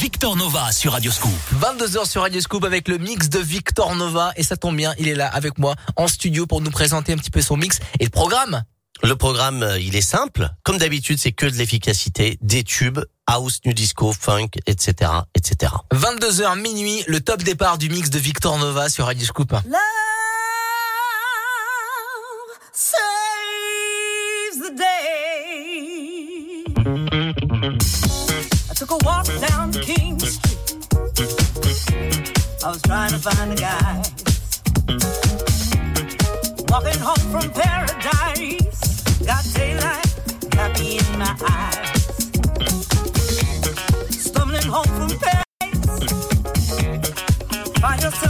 Victor Nova sur Radio Scoop. 22h sur Radio Scoop avec le mix de Victor Nova et ça tombe bien, il est là avec moi en studio pour nous présenter un petit peu son mix et le programme. Le programme, euh, il est simple. Comme d'habitude, c'est que de l'efficacité, des tubes, house, new disco, funk, etc., etc. 22h minuit, le top départ du mix de Victor Nova sur Radio Scoop. Love saves the day. Took a walk down King Street. I was trying to find a guy. Walking home from paradise. Got daylight, happy in my eyes. Stumbling home from Paris. Find yourself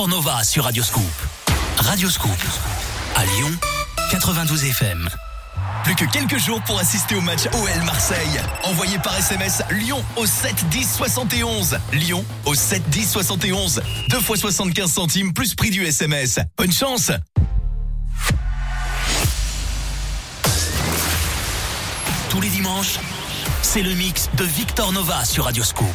Victor Nova sur Radioscoop. Radioscoop. À Lyon, 92 FM. Plus que quelques jours pour assister au match OL Marseille. Envoyez par SMS Lyon au 7 10 71. Lyon au 7 10 71. 2 fois 75 centimes plus prix du SMS. Bonne chance Tous les dimanches, c'est le mix de Victor Nova sur Radioscoop.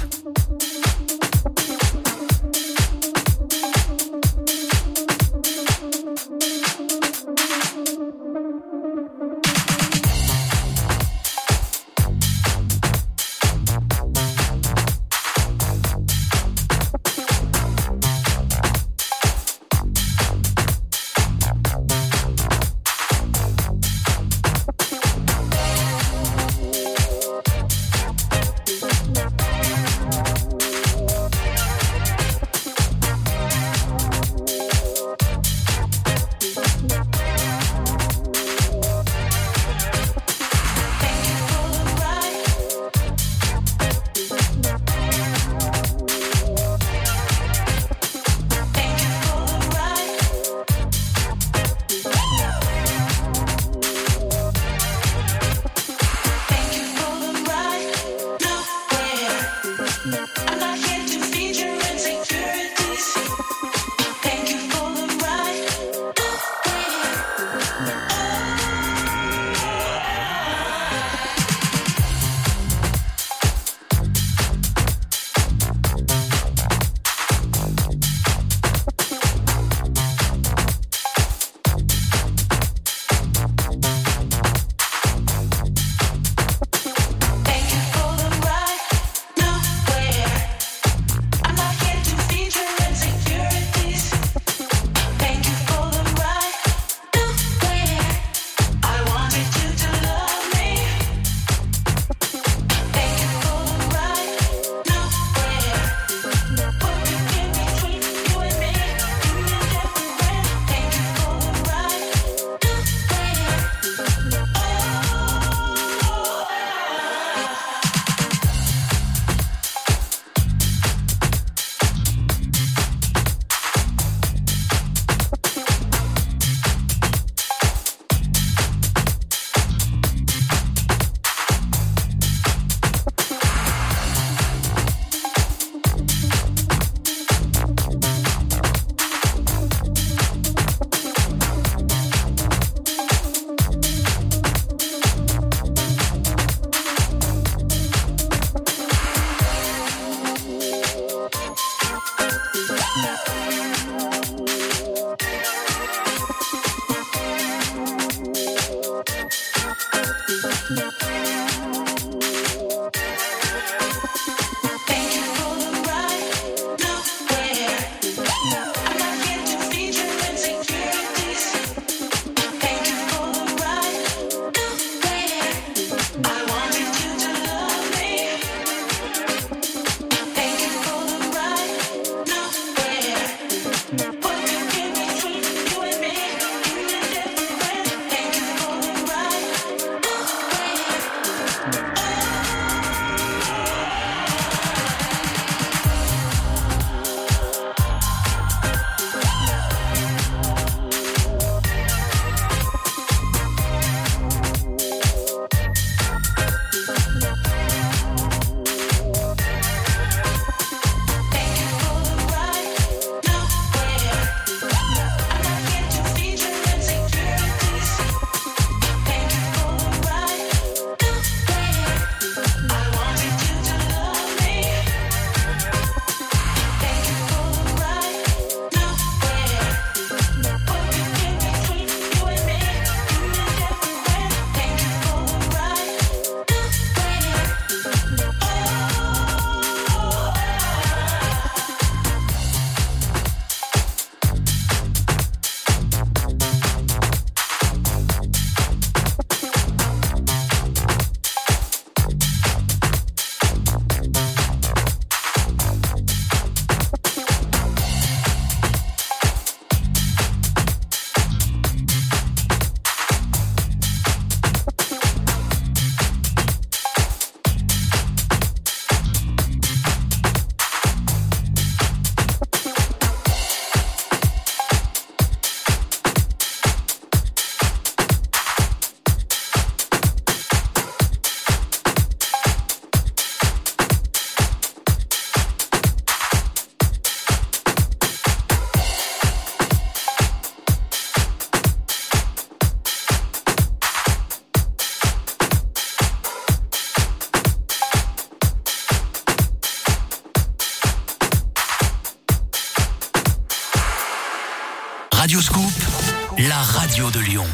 La radio de Lyon.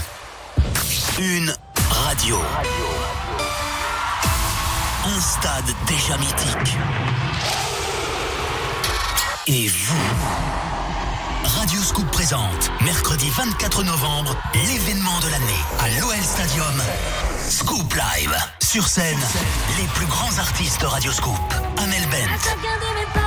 Une radio. Un stade déjà mythique. Et vous? Radio Scoop présente, mercredi 24 novembre, l'événement de l'année à l'OL Stadium. Scoop Live. Sur scène, les plus grands artistes de Radio Scoop. Amel Bent,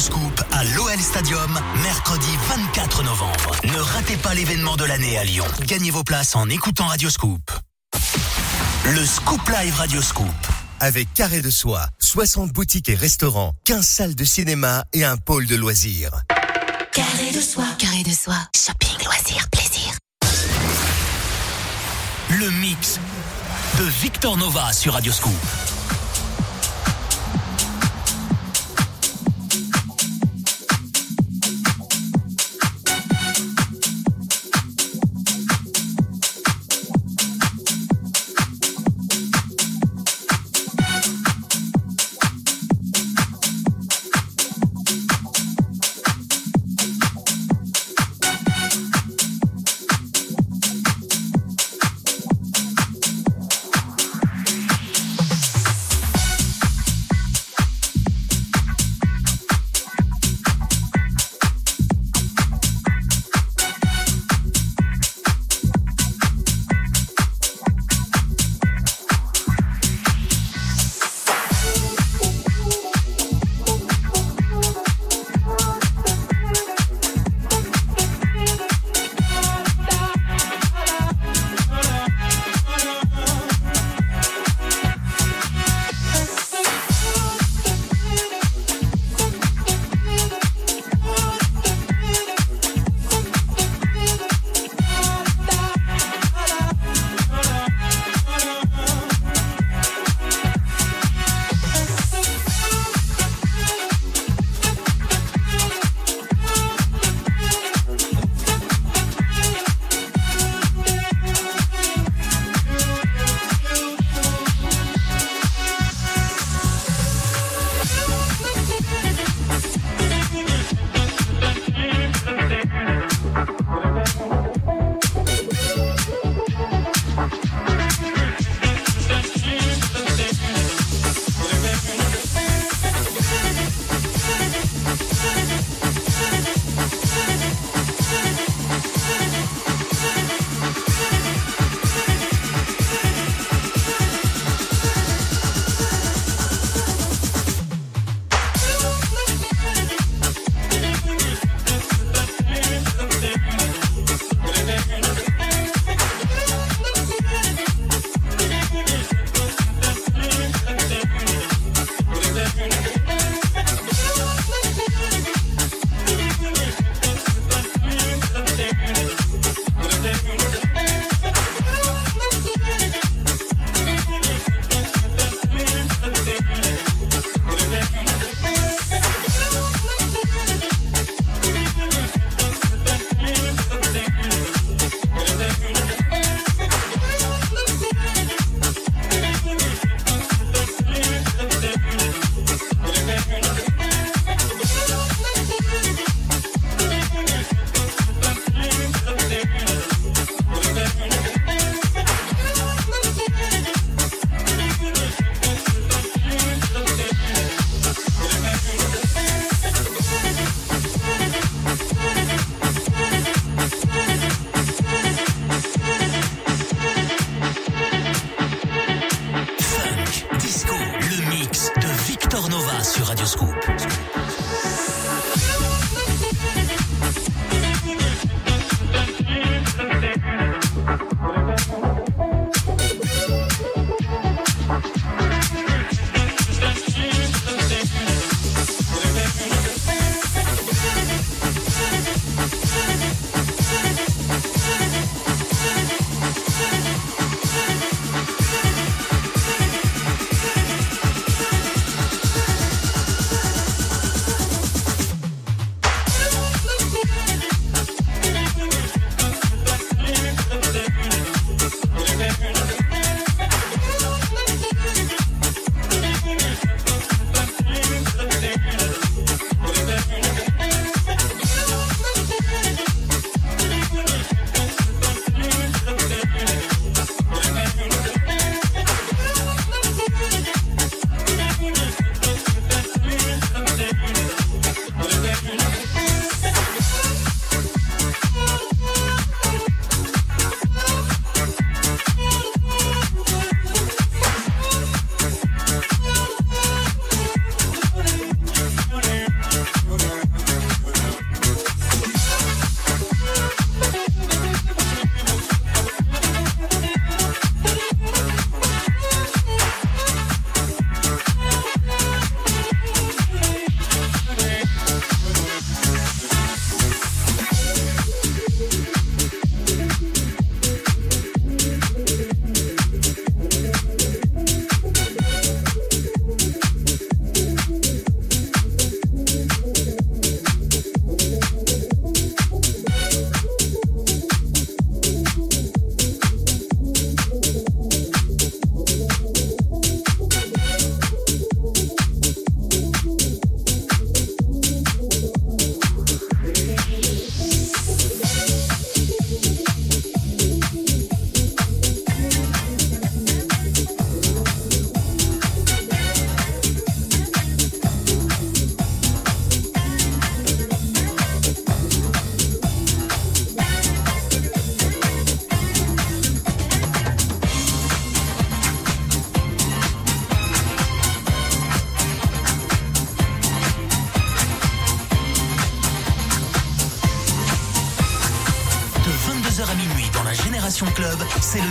Scoop à l'OL Stadium, mercredi 24 novembre. Ne ratez pas l'événement de l'année à Lyon. Gagnez vos places en écoutant Radio Scoop. Le Scoop Live Radio Scoop. Avec Carré de Soie, 60 boutiques et restaurants, 15 salles de cinéma et un pôle de loisirs. Carré de soie. Carré de soie. Shopping, loisirs, plaisir. Le mix de Victor Nova sur Radio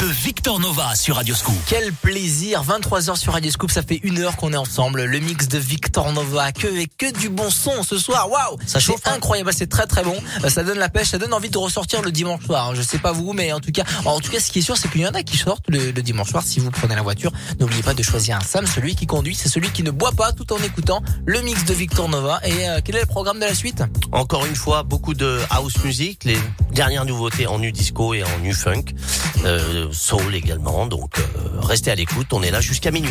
De Victor Nova sur Radio Scoop. Quel plaisir, 23h sur Radio Scoop, ça fait une heure qu'on est ensemble. Le mix de Victor Nova, que et que du bon son ce soir. Waouh, Ça chauffe, hein incroyable, c'est très très bon. Euh, Ça donne la pêche, ça donne envie de ressortir le dimanche soir. hein. Je sais pas vous, mais en tout cas, en tout cas, ce qui est sûr, c'est qu'il y en a qui sortent le, le dimanche soir. Si vous prenez la voiture, n'oubliez pas de choisir un Sam. Celui qui conduit, c'est celui qui ne boit pas tout en écoutant le mix de Victor Nova. Et euh, quel est le programme de la suite? Encore une fois, beaucoup de house music, les dernières nouveautés en nu disco et en nu funk, euh, soul également. Donc euh, restez à l'écoute, on est là jusqu'à minuit.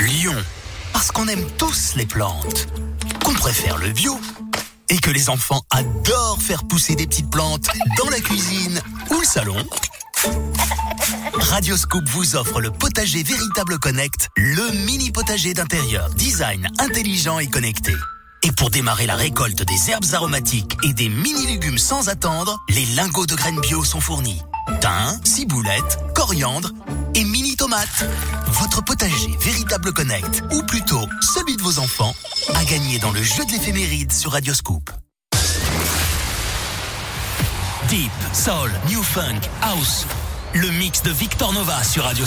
Lyon. Parce qu'on aime tous les plantes. Qu'on préfère le bio. Et que les enfants adorent faire pousser des petites plantes dans la cuisine ou le salon. Radio Scoop vous offre le potager Véritable Connect, le mini potager d'intérieur, design intelligent et connecté. Et pour démarrer la récolte des herbes aromatiques et des mini-légumes sans attendre, les lingots de graines bio sont fournis. Thym, ciboulette, coriandre Votre potager Véritable Connect, ou plutôt celui de vos enfants, a gagné dans le jeu de l'éphéméride sur Radio Scoop. Deep, Soul, New Funk, House. Le mix de Victor Nova sur Radio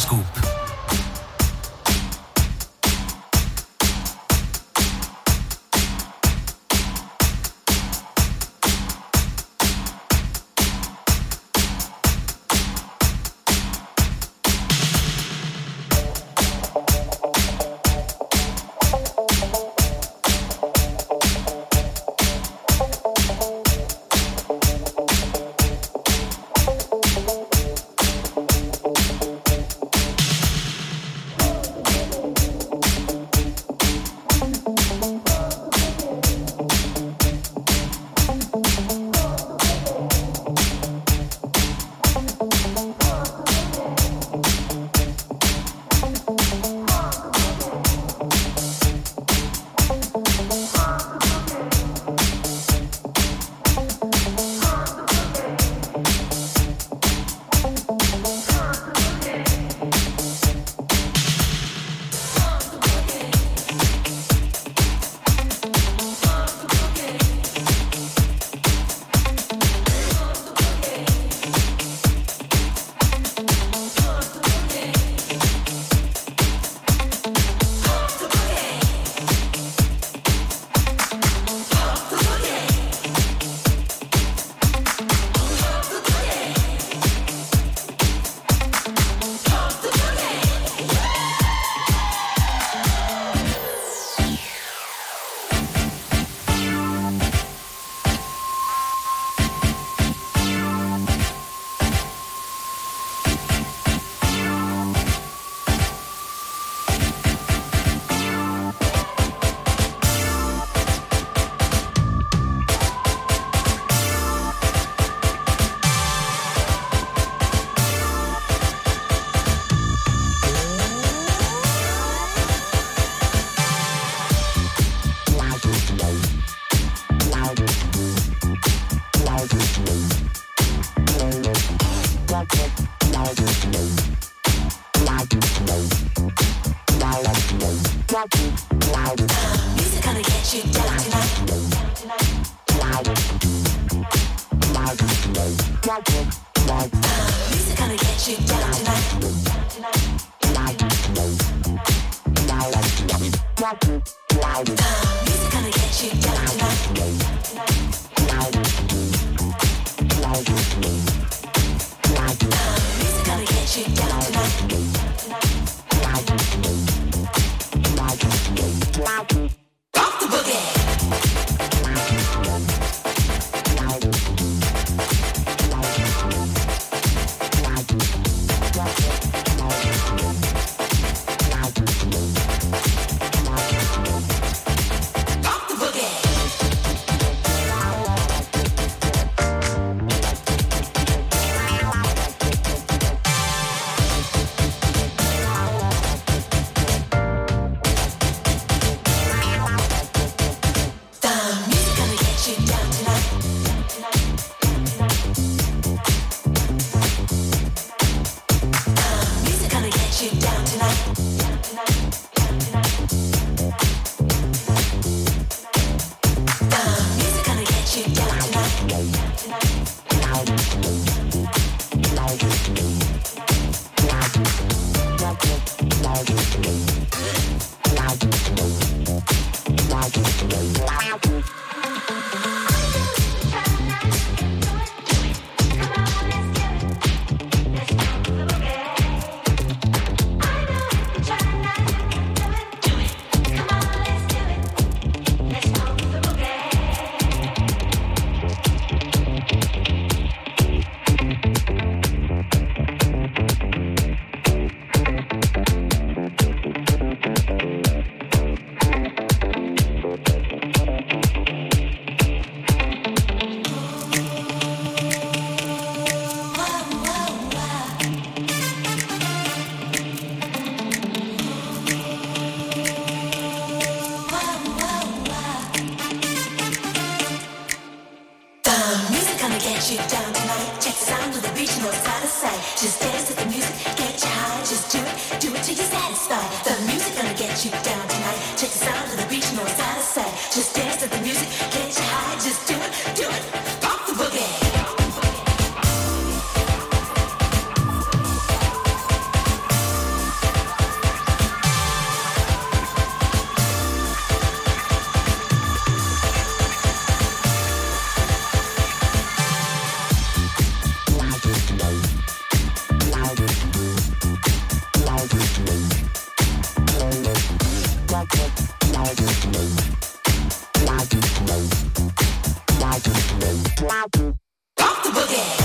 Pump the boogie.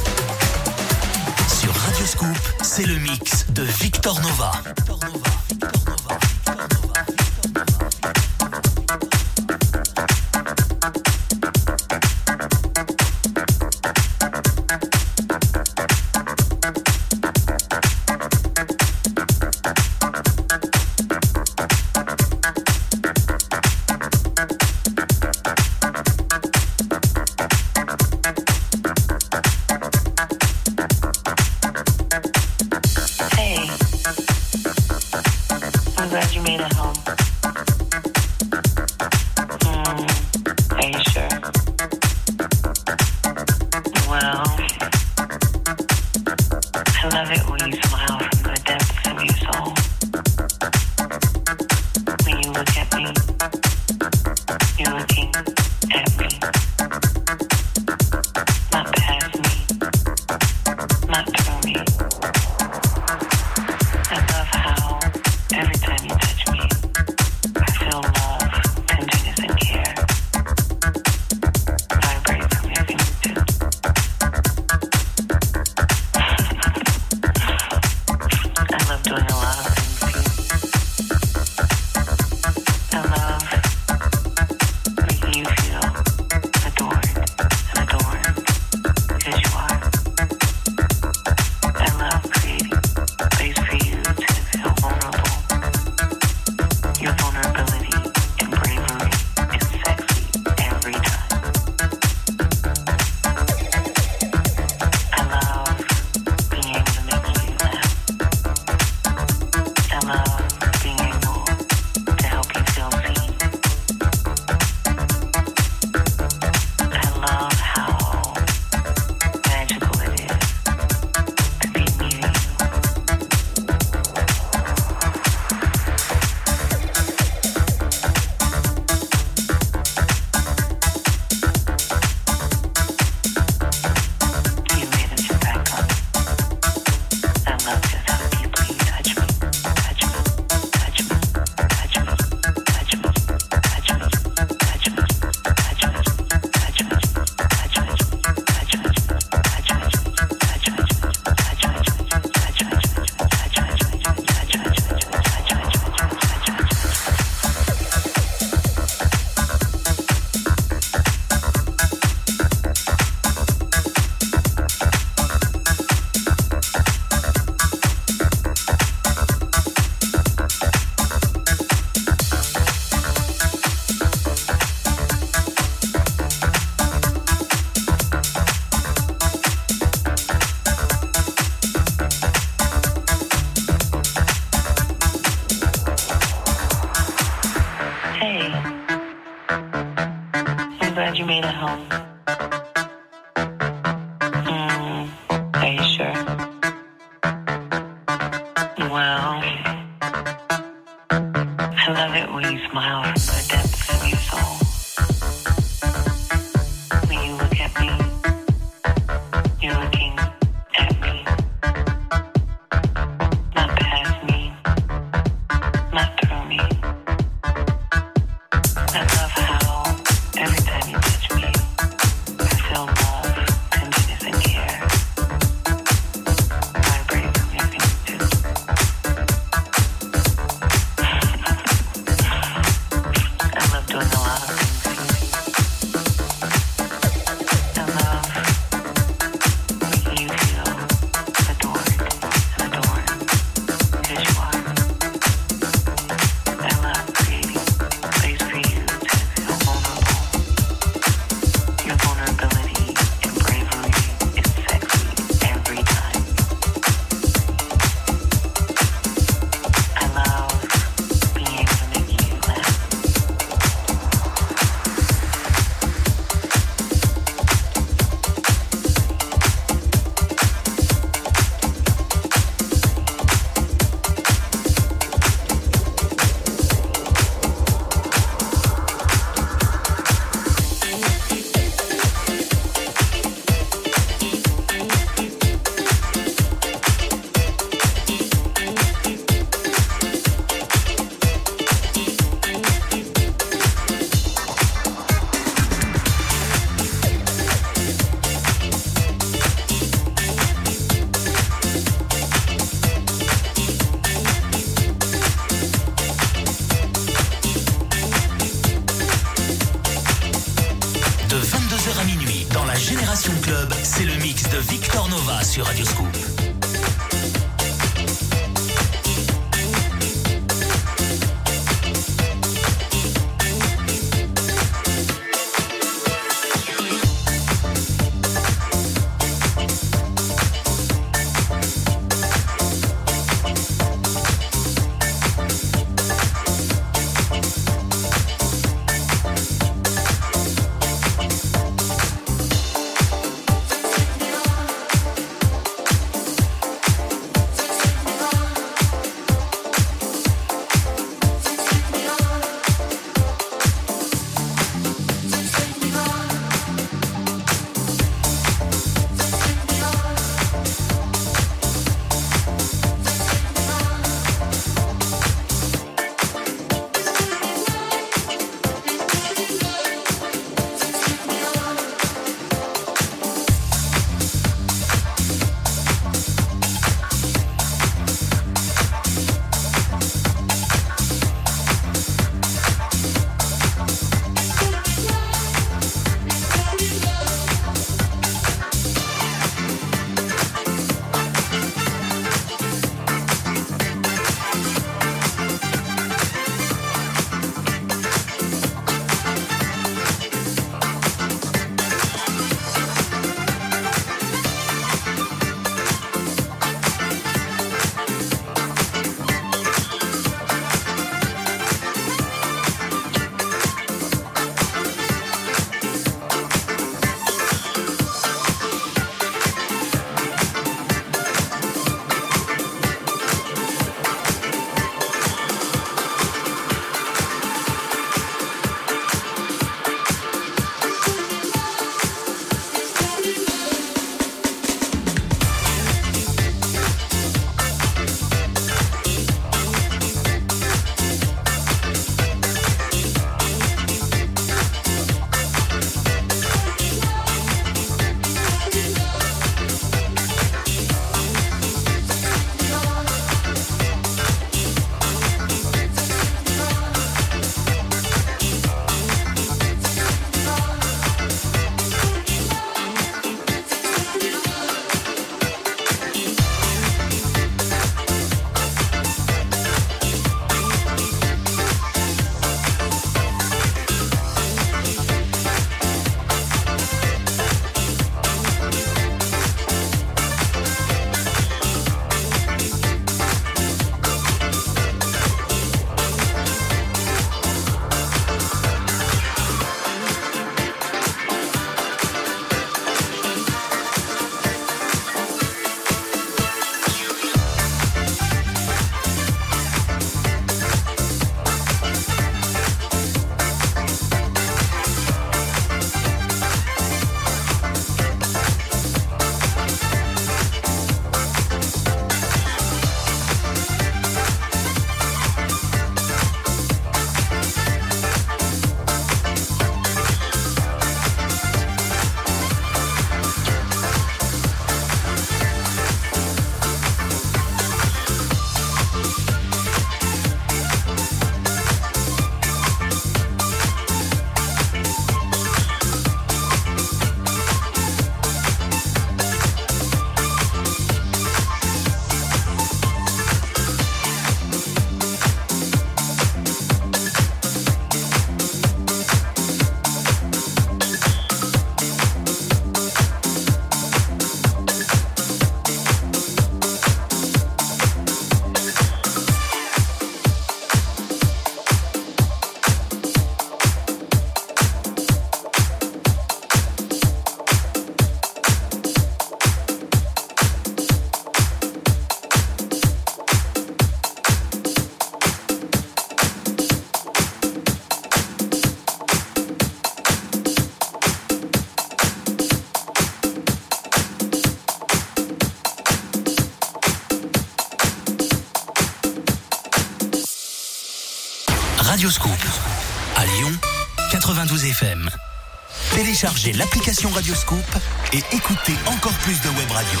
téléchargez l'application Radioscoop et écoutez encore plus de web radio.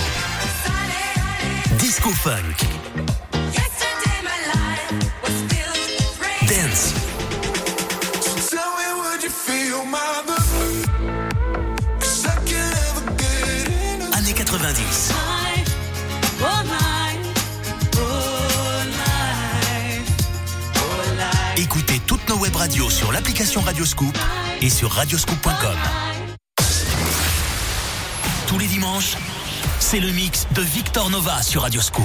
Disco Funk. Dance. Années 90. Écoutez toutes nos web radios sur l'application Radioscoop et sur radioscoop.com. c'est le mix de Victor Nova sur Radioscoop.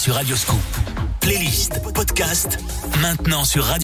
Sur Radioscoop. Playlist, podcast, maintenant sur Radio